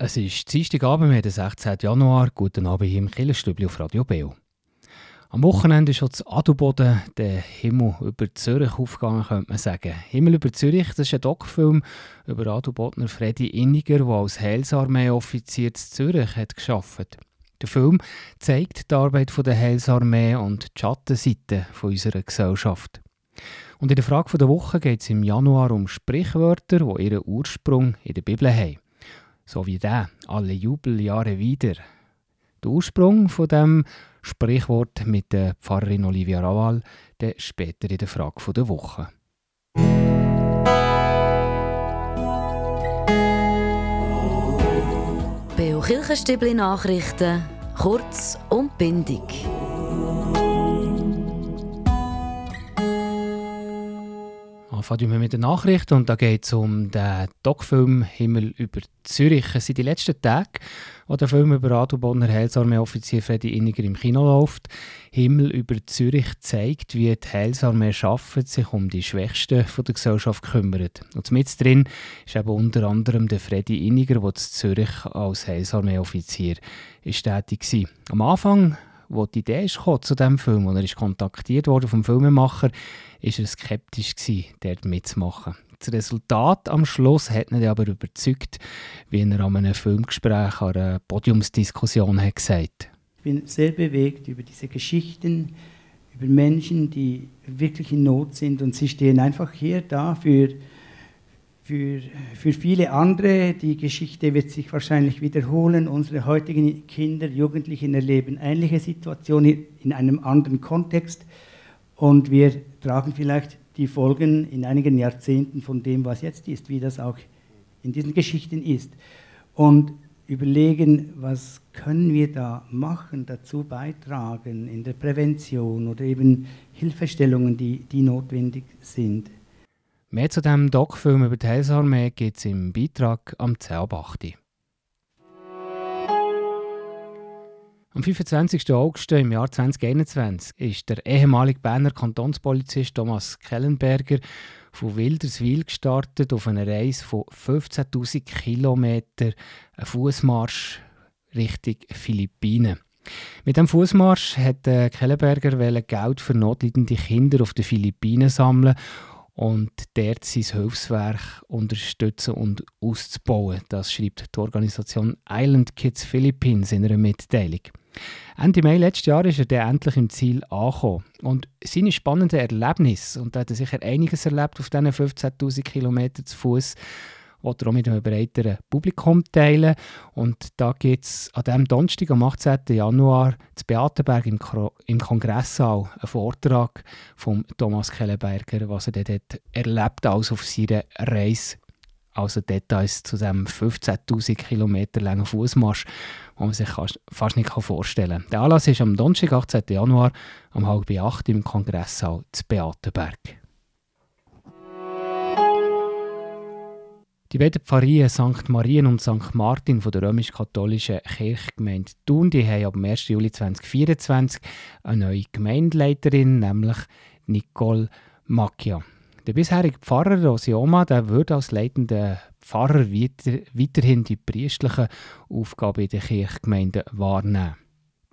Es ist Dienstagabend, wir den 16. Januar. Guten Abend hier im Killerstübli auf Radio Beo. Am Wochenende ist schon zu Adelboden der Himmel über Zürich aufgegangen, könnte man sagen. Himmel über Zürich, das ist ein Doc-Film über Adelbodner Freddy Inniger, der als Heilsarmee-Offizier in Zürich hat geschafft. Der Film zeigt die Arbeit der Heilsarmee und die Schattenseite unserer Gesellschaft. Und in der Frage der Woche geht es im Januar um Sprichwörter, die ihren Ursprung in der Bibel haben so wie der, alle Jubeljahre wieder. Der Ursprung von dem Sprichwort mit der Pfarrerin Olivia Rawal, der später in der Frage der Woche. Beo Kirchenstübli Nachrichten, kurz und bindig. Anfangen wir mit den Nachrichten und da geht es um den Doc-Film «Himmel über Zürich». Es sind die letzten Tage, wo der Film über Adelbodner Heilsarmee-Offizier Freddy Inniger im Kino läuft. «Himmel über Zürich» zeigt, wie die Heilsarmee schafft, sich um die Schwächsten von der Gesellschaft kümmert. Und mit drin ist eben unter anderem der Freddy Inniger, der in Zürich als Heilsarmee-Offizier tätig war. Am Anfang wo die Idee ist zu diesem Film, und er ist kontaktiert worden vom Filmemacher, ist er skeptisch gewesen, dort mitzumachen. Das Resultat am Schluss hat ihn aber überzeugt, wie er an einem Filmgespräch, an einer Podiumsdiskussion hat gesagt. Ich bin sehr bewegt über diese Geschichten, über Menschen, die wirklich in Not sind und sie stehen einfach hier da für für, für viele andere, die Geschichte wird sich wahrscheinlich wiederholen. Unsere heutigen Kinder, Jugendlichen erleben ähnliche Situationen in einem anderen Kontext. Und wir tragen vielleicht die Folgen in einigen Jahrzehnten von dem, was jetzt ist, wie das auch in diesen Geschichten ist. Und überlegen, was können wir da machen, dazu beitragen in der Prävention oder eben Hilfestellungen, die, die notwendig sind. Mehr zu diesem Doc-Film über die Heilsarmee gibt es im Beitrag am 10 Am 25. August im Jahr 2021 ist der ehemalige Berner Kantonspolizist Thomas Kellenberger von Wilderswil gestartet auf einer Reise von 15.000 Kilometern, ein Fußmarsch Richtung Philippinen. Mit dem Fußmarsch hat Kellenberger Geld für notleidende Kinder auf den Philippinen sammeln und dort sein Hilfswerk unterstützen und auszubauen. Das schreibt die Organisation Island Kids Philippines in einer Mitteilung. Ende Mai letztes Jahr ist er dann endlich im Ziel angekommen. Und seine spannenden Erlebnisse, und da hat er sicher einiges erlebt auf diesen 15.000 Kilometern zu Fuß, will er auch mit einem breiteren Publikum teilen. Und da gibt es an diesem Donnerstag, am 18. Januar, zu Beatenberg im, im Kongresssaal einen Vortrag von Thomas Kellenberger, was er dort erlebt als auf seiner Reise. Also Details zu diesem 15.000 Kilometer langen Fußmarsch, den man sich fast nicht vorstellen kann. Der Anlass ist am Donnerstag, 18. Januar, um halb acht im Kongresssaal zu Beatenberg. Die beiden Pfarrien St. Marien und St. Martin von der römisch-katholischen Kirchgemeinde Thun die haben ab 1. Juli 2024 eine neue Gemeindeleiterin, nämlich Nicole Macchia. Der bisherige Pfarrer Rosioma der würde als leitender Pfarrer weiter, weiterhin die priestlichen Aufgaben in der Kirchgemeinde wahrnehmen.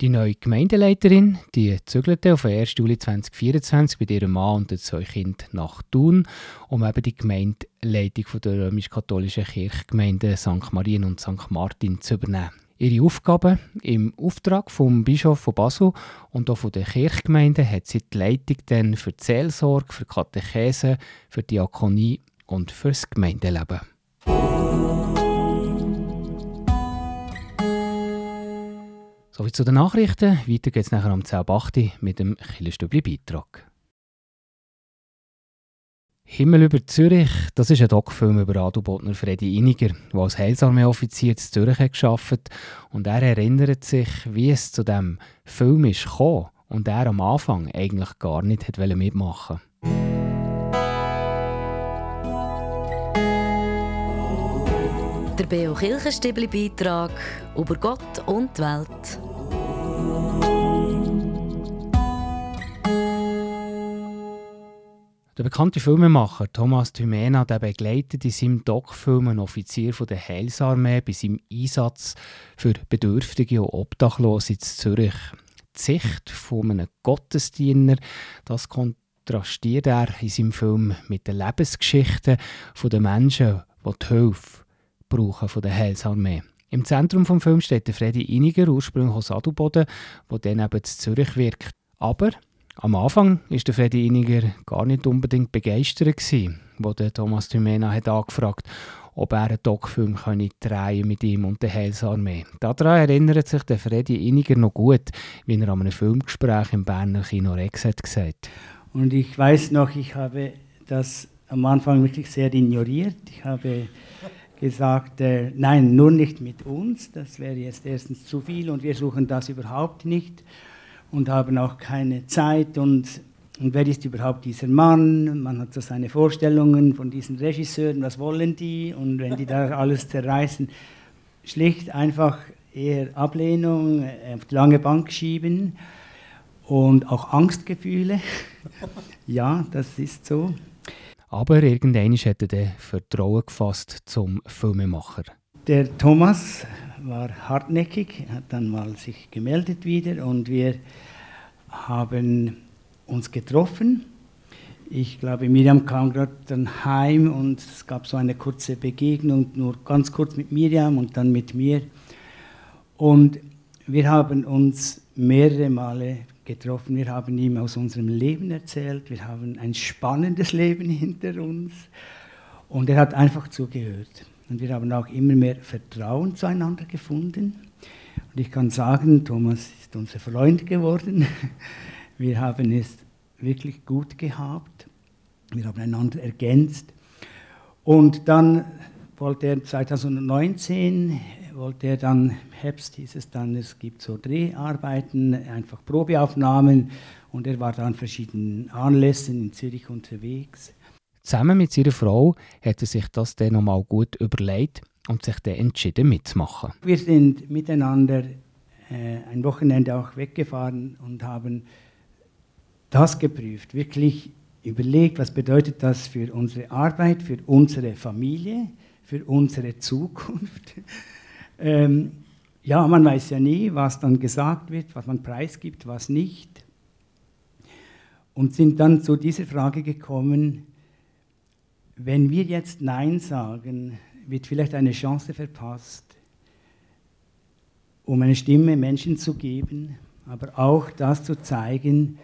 Die neue Gemeindeleiterin die zügelte auf 1. Juli 2024 mit ihrem Mann und den zwei Kindern nach Thun, um eben die Gemeindeleitung der römisch-katholischen Kirchgemeinde St. Marien und St. Martin zu übernehmen. Ihre Aufgaben im Auftrag vom Bischof von Basel und auch von der Kirchgemeinde hat sie die Leitung dann für die Seelsorge, für die Katechese, für die Diakonie und für das Gemeindeleben. Soviel zu den Nachrichten. Weiter geht es nachher um 10.08 mit dem Killerstübli-Beitrag. Himmel über Zürich, das ist ein Doc-Film über Adelbodner Freddy Iniger, der als Heilsarmee-Offizier in Zürich gearbeitet und er erinnert sich, wie es zu dem Film ist gekommen und er am Anfang eigentlich gar nicht hat mitmachen Der Beo Kirchenstibli-Beitrag über Gott und die Welt. Der bekannte Filmemacher Thomas Thymena der begleitet in seinem Doc-Film einen Offizier von der Heilsarmee bei seinem Einsatz für Bedürftige und Obdachlose in Zürich. Die Sicht von einem Gottesdiener, das kontrastiert er in seinem Film mit den Lebensgeschichten der Menschen, die die Hilfe brauchen von der Heilsarmee. Im Zentrum des Films steht der Freddy Iniger, ursprünglich aus Adelboden, der dann eben in Zürich wirkt. Aber am Anfang war der Freddy Iniger gar nicht unbedingt begeistert, gewesen, wo der Thomas Thymena hat angefragt ob er einen Doc-Film drehen mit ihm und der Heilsarmee. Daran erinnert sich der Freddy Iniger noch gut, wie er an einem Filmgespräch im Berner Kino Rex hat gesagt. Und ich weiß noch, ich habe das am Anfang wirklich sehr ignoriert. Ich habe gesagt, äh, nein, nur nicht mit uns, das wäre jetzt erstens zu viel und wir suchen das überhaupt nicht und haben auch keine Zeit und, und wer ist überhaupt dieser Mann? Man hat so seine Vorstellungen von diesen Regisseuren, was wollen die und wenn die da alles zerreißen, schlicht einfach eher Ablehnung, äh, auf die lange Bank schieben und auch Angstgefühle. ja, das ist so. Aber irgendwann hat er Vertrauen gefasst zum Filmemacher. Der Thomas war hartnäckig, hat dann mal sich gemeldet wieder und wir haben uns getroffen. Ich glaube, Miriam kam gerade dann heim und es gab so eine kurze Begegnung, nur ganz kurz mit Miriam und dann mit mir. Und wir haben uns mehrere Male getroffen. Wir haben ihm aus unserem Leben erzählt. Wir haben ein spannendes Leben hinter uns. Und er hat einfach zugehört. Und wir haben auch immer mehr Vertrauen zueinander gefunden. Und ich kann sagen, Thomas ist unser Freund geworden. Wir haben es wirklich gut gehabt. Wir haben einander ergänzt. Und dann wollte er 2019, wollte er dann, Herbst hieß es dann, es gibt so Dreharbeiten, einfach Probeaufnahmen. Und er war dann an verschiedenen Anlässen in Zürich unterwegs. Zusammen mit seiner Frau hat er sich das dann nochmal gut überlegt und sich dann entschieden mitzumachen. Wir sind miteinander äh, ein Wochenende auch weggefahren und haben das geprüft, wirklich überlegt, was bedeutet das für unsere Arbeit, für unsere Familie, für unsere Zukunft. Ähm, ja, man weiß ja nie, was dann gesagt wird, was man preisgibt, was nicht. Und sind dann zu dieser Frage gekommen, wenn wir jetzt Nein sagen, wird vielleicht eine Chance verpasst, um eine Stimme Menschen zu geben, aber auch das zu zeigen,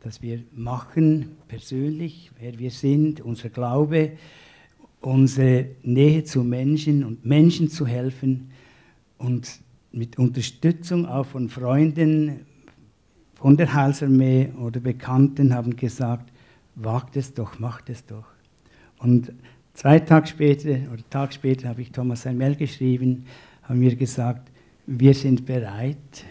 dass wir machen persönlich, wer wir sind, unser Glaube, unsere Nähe zu Menschen und Menschen zu helfen und mit Unterstützung auch von Freunden von der Heilsarmee oder Bekannten haben gesagt, wagt es doch, macht es doch. Und zwei Tage später oder Tag später habe ich Thomas ein Mail geschrieben, haben mir gesagt, wir sind bereit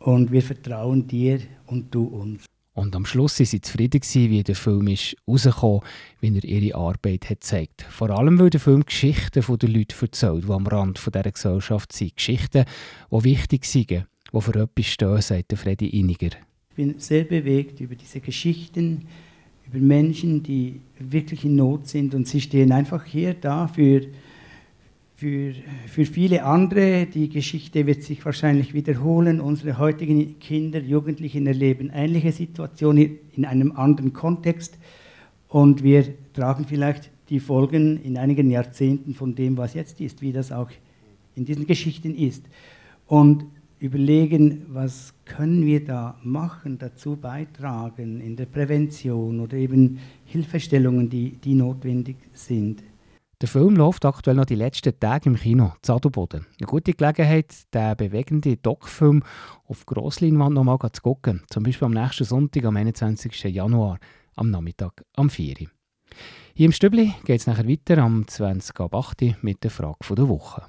und wir vertrauen dir und du uns. Und am Schluss waren sie zufrieden, wie der Film ist rausgekommen wie er ihre Arbeit hat gezeigt Vor allem, weil der Film Geschichten der Leute erzählt, die am Rand dieser Gesellschaft sind. Geschichten, die wichtig sind, die für etwas stehen, sagt Freddy Iniger. Ich bin sehr bewegt über diese Geschichten, über Menschen, die wirklich in Not sind und sie stehen einfach hier da für, für, für viele andere. Die Geschichte wird sich wahrscheinlich wiederholen. Unsere heutigen Kinder, Jugendlichen erleben ähnliche Situationen in einem anderen Kontext und wir tragen vielleicht die Folgen in einigen Jahrzehnten von dem, was jetzt ist, wie das auch in diesen Geschichten ist. Und überlegen, was können wir da machen, dazu beitragen in der Prävention oder eben Hilfestellungen, die, die notwendig sind. Der Film läuft aktuell noch die letzten Tage im Kino, Zadelboden. Eine gute Gelegenheit, den bewegenden Doc-Film auf Grossleinwand noch mal zu gucken. Zum Beispiel am nächsten Sonntag, am 21. Januar, am Nachmittag am 4. Hier im Stübli geht es nachher weiter am 20. ab 8. mit der Frage der Woche.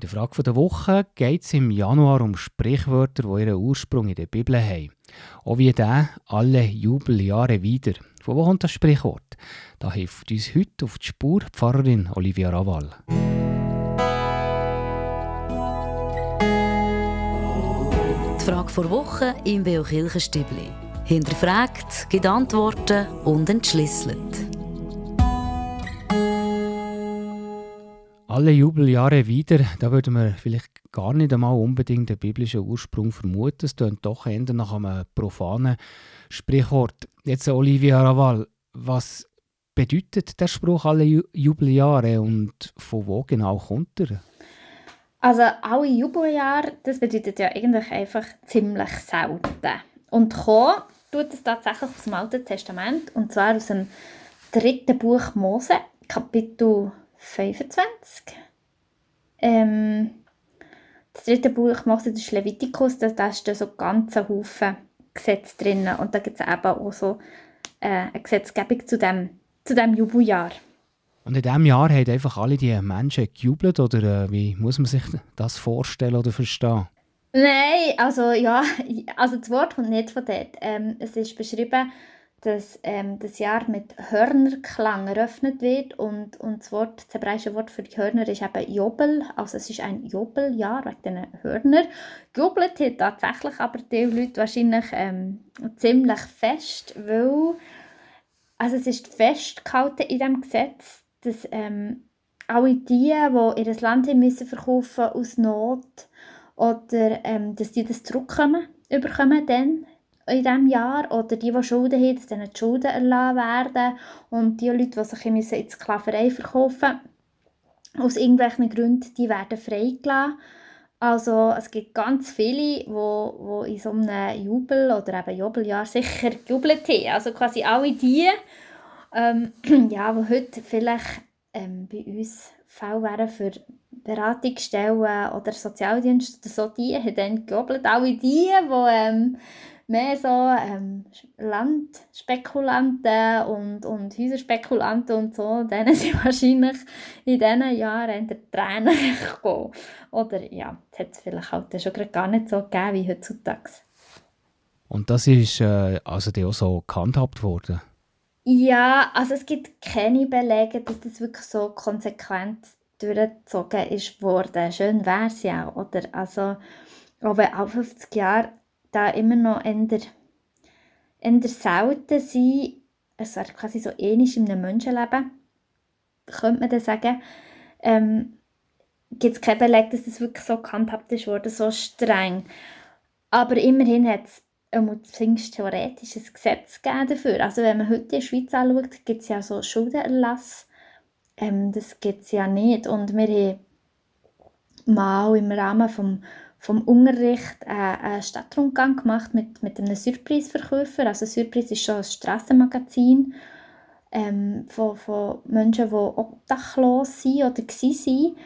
In der Frage der Woche geht es im Januar um Sprichwörter, die ihren Ursprung in der Bibel haben. Auch wie der alle Jubeljahre wieder. Von wo kommt das Sprichwort? Da hilft uns heute auf die Spur Pfarrerin Olivia Raval. Die Frage der Woche im Beo Kirchenstübli. hinterfragt, gibt Antworten und entschlüsselt. Alle Jubeljahre wieder, da würde man vielleicht gar nicht einmal unbedingt den biblischen Ursprung vermuten. Das klingt doch eher nach einem profanen Sprichwort. Jetzt Olivia Raval, was bedeutet der Spruch alle Jubeljahre und von wo genau kommt er? Also alle Jubeljahre, das bedeutet ja eigentlich einfach ziemlich selten. Und kommen tut es tatsächlich aus dem Alten Testament und zwar aus dem dritten Buch Mose, Kapitel 25. Ähm, das dritte Buch Mose, das ist Levitikus, da, da ist da so ganz Haufen Gesetze drin und da gibt es eben auch so äh, eine Gesetzgebung zu dem, zu dem Jubeljahr. Und in diesem Jahr haben einfach alle die Menschen gejubelt oder äh, wie muss man sich das vorstellen oder verstehen? Nein, also ja, also das Wort kommt nicht von dort. Ähm, es ist beschrieben, dass ähm, das Jahr mit Hörnerklang eröffnet wird und, und das, Wort, das hebräische Wort für die Hörner ist eben Jobel, also es ist ein Jobeljahr wegen diesen Hörner. Gejubelt hat tatsächlich aber die Leute wahrscheinlich ähm, ziemlich fest, weil also es ist festgehalten in diesem Gesetz, dass ähm, alle die, die ihr Land müssen verkaufen aus Not, oder ähm, dass die das zurückkommen, überkommen dann in diesem Jahr oder die, die Schulden haben, dass dann die Schulden erlassen werden und die Leute, die sich in die Sklaverei verkaufen aus irgendwelchen Gründen, die werden freigelassen. Also es gibt ganz viele, die wo, wo in so einem Jubel oder eben Jubeljahr sicher gejubelt haben. Also quasi alle die, ähm, ja, die heute vielleicht ähm, bei uns Fall wären für Beratungsstellen oder Sozialdienste oder so, die haben dann gejubelt. Alle die, die ähm, mehr so ähm, Landspekulanten und, und Häuserspekulanten und so, denen sind wahrscheinlich in diesen Jahren in der Tränen gekommen. Oder ja, das hat es vielleicht halt schon gar nicht so gegeben wie heutzutage. Und das ist äh, also auch so gehandhabt worden? Ja, also es gibt keine Belege, dass das wirklich so konsequent durchgezogen ist worden. Schön wäre es ja, oder? Also, aber auch 50 Jahre da immer noch eher, eher selten sein, es wäre quasi so ähnlich in einem Menschenleben, könnte man dann sagen, ähm, gibt es keinen Beleg, dass das wirklich so gehandhabt ist worden, so streng. Aber immerhin hat es zumindest theoretisch ein Gesetz dafür. Also wenn man heute in der Schweiz anschaut, gibt es ja so Schuldenerlass. Ähm, das gibt es ja nicht. Und wir haben mal im Rahmen vom, vom Unterricht äh, einen Stadtrundgang gemacht mit, mit einem Surprise-Verkäufer. Also Surprise ist schon ein Strassenmagazin ähm, von, von Menschen, die obdachlos sind oder waren.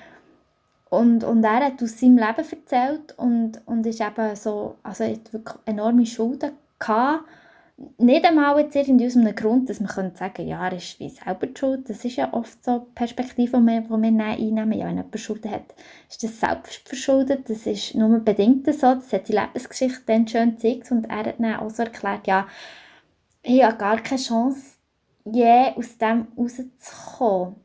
Und, und er hat aus seinem Leben erzählt und, und ist eben so, also hat wirklich enorme Schulden gehabt. Nicht einmal jetzt irgendwie aus einem Grund, dass man könnte sagen ja, er ist wie selber Schuld. Das ist ja oft so die Perspektive, die wir, wir einnehmen. Ja, wenn jemand Schulden hat, ist das selbst verschuldet. Das ist nur bedingt so. Das hat die Lebensgeschichte dann schön gezeigt. Und er hat dann auch so erklärt, ja, ich habe gar keine Chance, je aus dem rauszukommen.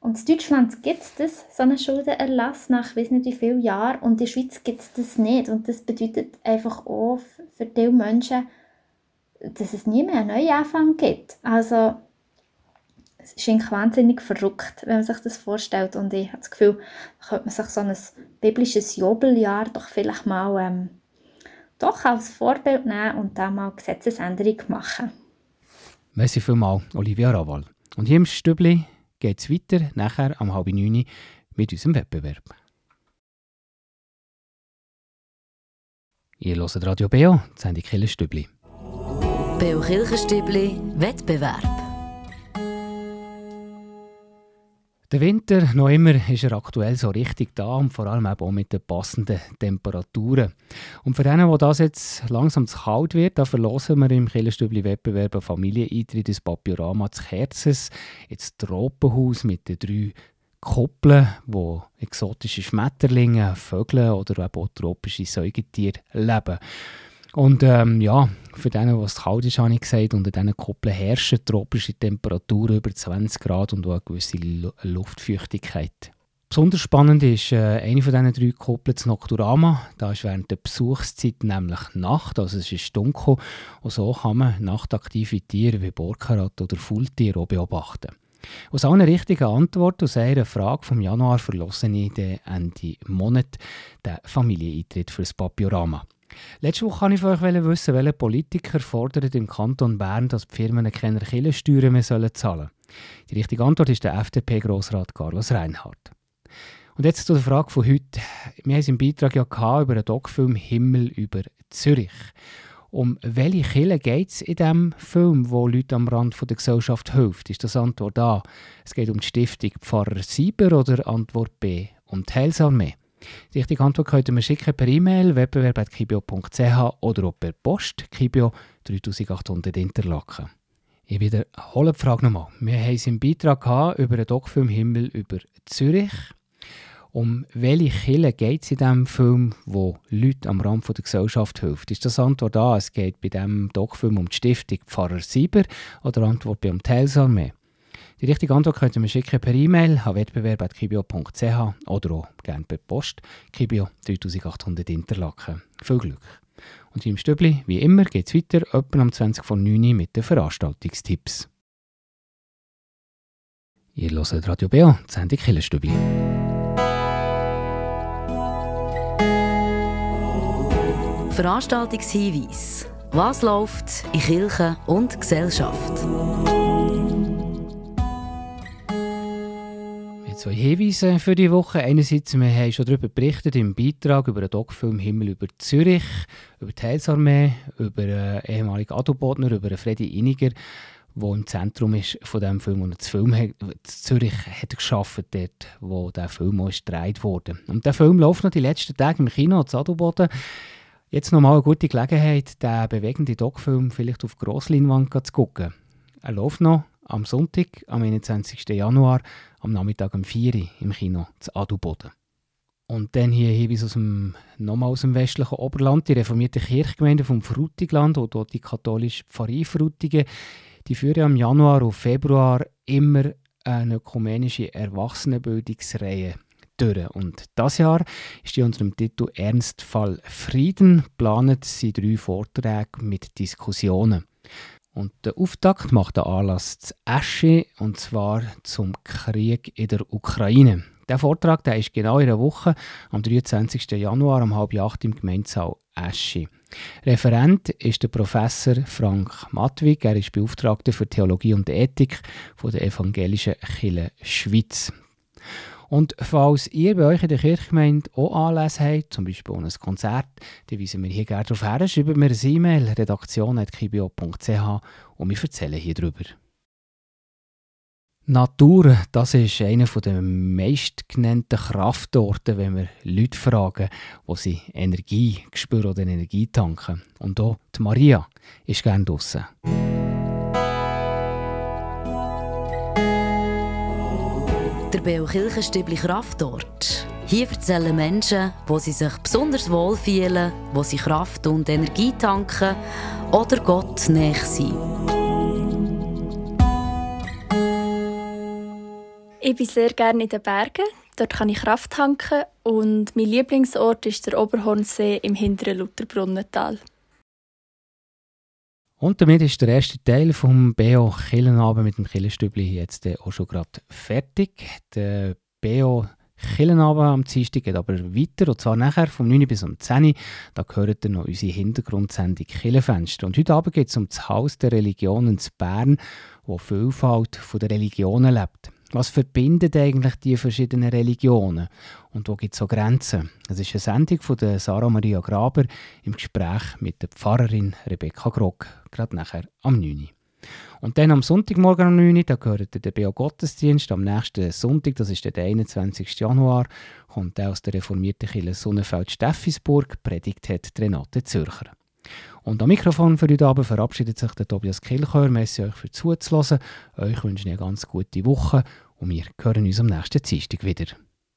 Und in Deutschland gibt es das, so einen Schuldenerlass nach weiß nicht wie vielen Jahren und in der Schweiz gibt es das nicht. Und das bedeutet einfach auch für diese Menschen, dass es nie mehr einen Neuanfang gibt. Also es ist wahnsinnig verrückt, wenn man sich das vorstellt. Und ich habe das Gefühl, da könnte man sich so ein biblisches Jobeljahr doch vielleicht mal ähm, doch als Vorbild nehmen und da mal Gesetzesänderung machen. Merci vielmals, Olivia Raval. Und hier im Stübli geht es weiter, nachher am halb neun mit unserem Wettbewerb. Ihr hört Radio Beo, die Sendung Killerstübli. Beo Kirchenstübli Wettbewerb. Der Winter, noch immer, ist er aktuell so richtig da und vor allem auch mit den passenden Temperaturen. Und für denen, wo das jetzt langsam zu kalt wird, da verlosen wir im Killerstübli-Wettbewerb Familieneintritt ins Papiorama des Kerzes, ins Tropenhaus mit den drei Kuppeln, wo exotische Schmetterlinge, Vögel oder auch tropische Säugetiere leben. Und ähm, ja, für denen, was kalt ist, habe ich gesagt, unter diesen Kuppeln herrschen tropische Temperaturen über 20 Grad und auch eine gewisse Luftfeuchtigkeit. Besonders spannend ist äh, eine von diesen drei Kuppeln das Nocturama. Da ist während der Besuchszeit nämlich Nacht, also es ist dunkel. Und so kann man nachtaktive Tiere wie Borkarat oder Faultiere auch beobachten. Aus allen richtigen Antworten aus einer Frage vom Januar verlasse ich Ende Monat den Familieneintritt für das Papiorama. Letzte Woche wollte ich von euch wissen, welche Politiker fordern im Kanton Bern, dass die Firmen keine Killensteuern mehr zahlen sollen. Die richtige Antwort ist der FDP-Grossrat Carlos Reinhardt. Und jetzt zu der Frage von heute. Wir haben es im Beitrag ja über den Doc-Film Himmel über Zürich. Um welche Kille geht es in diesem Film, wo Leute am Rand der Gesellschaft hilft? Ist das Antwort A? Es geht um die Stiftung Pfarrer Sieber oder Antwort B? Um die Heilsarmee? Die richtige Antwort könnt ihr mir schicken per E-Mail wettbewerb.kibio.ch oder auch per Post Kibio 3800 Interlaken. Ich wiederhole die Frage nochmal. Wir haben es im Beitrag über den Doc-Film Himmel über Zürich. Um welche Kille geht es in diesem Film, wo Leute am Rand der Gesellschaft hilft? Ist das Antwort A, es geht bei diesem Doc-Film um die Stiftung Pfarrer Sieber oder Antwort B um die Heilsarmee? Die richtige Antwort könnt ihr mir schicken per E-Mail an wettbewerb.kibio.ch oder auch gerne per Post. Kibio 3800 Interlaken. Viel Glück! Und im Stübli, wie immer, geht es weiter, etwa am 20 von 9 mit den Veranstaltungstipps. Ihr hört Radio Beo, die Sendung Killerstübli. Veranstaltungshinweis. Was läuft in Kirche und Gesellschaft? Zwei Hinweise für die Woche. Einerseits, wir haben schon darüber berichtet im Beitrag über den Doc-Film Himmel über Zürich, über die Heilsarmee, über einen ehemaligen Adobotner, über Freddy Iniger, der im Zentrum ist von diesem Film und das Film hat, Zürich hat geschafft, dort, wo der Film auch gedreht wurde. Und der Film läuft noch die letzten Tage im Kino, zu Adelboden. Jetzt nochmal eine gute Gelegenheit, den bewegenden Doc-Film vielleicht auf Grossleinwand zu gucken. Er läuft noch am Sonntag, am 21. Januar, am Nachmittag um 4 Uhr im Kino zu Adelboden. Und dann hier Hinweis aus dem, nochmal aus dem westlichen Oberland, die reformierte Kirchgemeinde vom Frutigland oder dort die katholische Pfarrei Frutigen, die führen am Januar und Februar immer eine ökumenische Erwachsenenbildungsreihe durch. Und das Jahr ist die unter dem Titel Ernstfall Frieden planet sie drei Vorträge mit Diskussionen. Und der Auftakt macht der Anlass zu Asche, und zwar zum Krieg in der Ukraine. Der Vortrag der ist genau in einer Woche, am 23. Januar um halb acht im Gemeindesaal Asche. Referent ist der Professor Frank Matwig. Er ist Beauftragter für Theologie und Ethik von der Evangelischen Kirche Schweiz. Und falls ihr bei euch in der Kirchgemeinde auch Anlässe habt, zum Beispiel ein Konzert, dann weisen wir hier gerne darauf her, schreiben wir eine E-Mail, redaktion.kibio.ch und wir erzählen hier drüber. Natur, das ist einer der meistgenannten Kraftorte, wenn wir Leute fragen, wo sie Energie spüren oder Energie tanken. Und auch die Maria ist gerne draussen. Der Beo Kirchenstübli Kraftort. Hier erzählen Menschen, wo sie sich besonders wohlfühlen, wo sie Kraft und Energie tanken oder Gott näher sind. Ich bin sehr gerne in den Bergen. Dort kann ich Kraft tanken und mein Lieblingsort ist der Oberhornsee im hinteren Lutherbrunnental. Und damit ist der erste Teil vom BO Killenabend mit dem Killenstübli jetzt auch schon gerade fertig. Der BO Killenabend am Dienstag geht aber weiter, und zwar nachher vom 9 bis um 10 Uhr. Da gehört ihr noch unsere Hintergrundsendung Killenfenster. Und heute Abend geht es um das Haus der Religionen in Bern, wo Vielfalt der Religionen lebt. Was verbindet eigentlich die verschiedenen Religionen? Und wo gibt es so Grenzen? Es ist eine Sendung von Sarah Maria Graber im Gespräch mit der Pfarrerin Rebecca Grog, gerade nachher am 9. Und dann am Sonntagmorgen um 9 Uhr, da gehört der BO Gottesdienst. Am nächsten Sonntag, das ist der 21. Januar, kommt aus der reformierten Kirche Sonnenfeld-Steffisburg, predigt hat Renate Zürcher. Und am Mikrofon für heute Abend verabschiedet sich der Tobias Kilchör. Merci euch für zuzulassen. Euch wünsche ich eine ganz gute Woche und wir hören uns am nächsten Dienstag wieder.